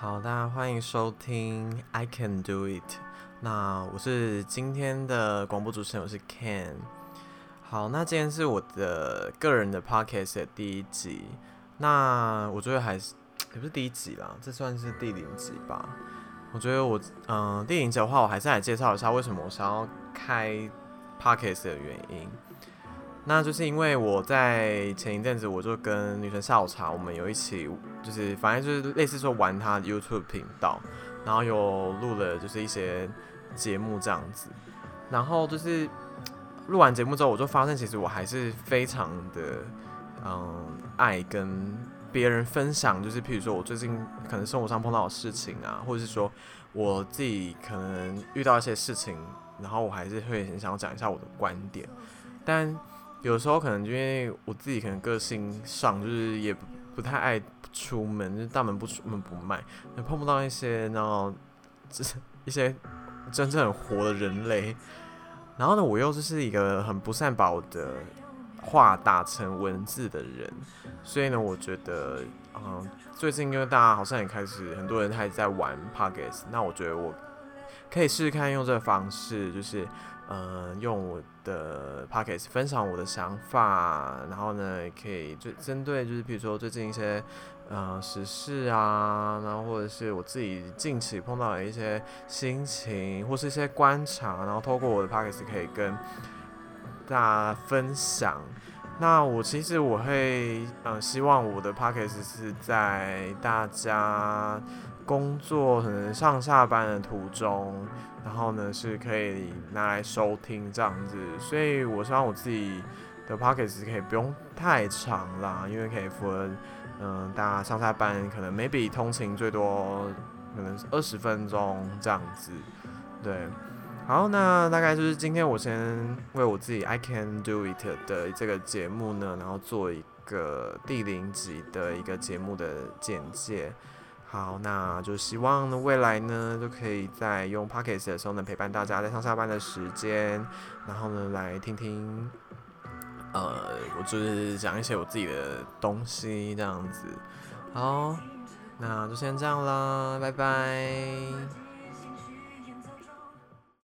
好，大家欢迎收听《I Can Do It》。那我是今天的广播主持人，我是 Ken。好，那今天是我的个人的 Podcast 的第一集。那我觉得还是也不是第一集啦，这算是第零集吧。我觉得我嗯，第零集的话，我还是来介绍一下为什么我想要开 Podcast 的原因。那就是因为我在前一阵子，我就跟女神下午茶，我们有一起，就是反正就是类似说玩她 YouTube 频道，然后有录了就是一些节目这样子，然后就是录完节目之后，我就发现其实我还是非常的嗯爱跟别人分享，就是譬如说我最近可能生活上碰到的事情啊，或者是说我自己可能遇到一些事情，然后我还是会很想讲一下我的观点，但。有时候可能因为我自己可能个性上就是也不太爱出门，就大门不出门不迈，也碰不到一些然后就 是一些真正很活的人类。然后呢，我又是一个很不善把我的话打成文字的人，所以呢，我觉得嗯，最近因为大家好像也开始很多人还在玩 Pockets，那我觉得我可以试试看用这个方式，就是。嗯，用我的 p o c k e t 分享我的想法，然后呢，可以就针对就是比如说最近一些嗯时事啊，然后或者是我自己近期碰到的一些心情或是一些观察，然后透过我的 p o c k e t 可以跟大家分享。那我其实我会嗯希望我的 p o c k e t 是在大家工作可能上下班的途中。然后呢，是可以拿来收听这样子，所以我希望我自己的 p o c k e t 可以不用太长啦，因为可以符合嗯大家上下班可能 maybe 通勤最多可能二十分钟这样子，对。好，那大概就是今天我先为我自己 I can do it 的这个节目呢，然后做一个第零集的一个节目的简介。好，那就希望呢未来呢，就可以在用 Pockets 的时候能，陪伴大家在上下班的时间，然后呢来听听，呃，我就是讲一些我自己的东西这样子。好，那就先这样啦，拜拜。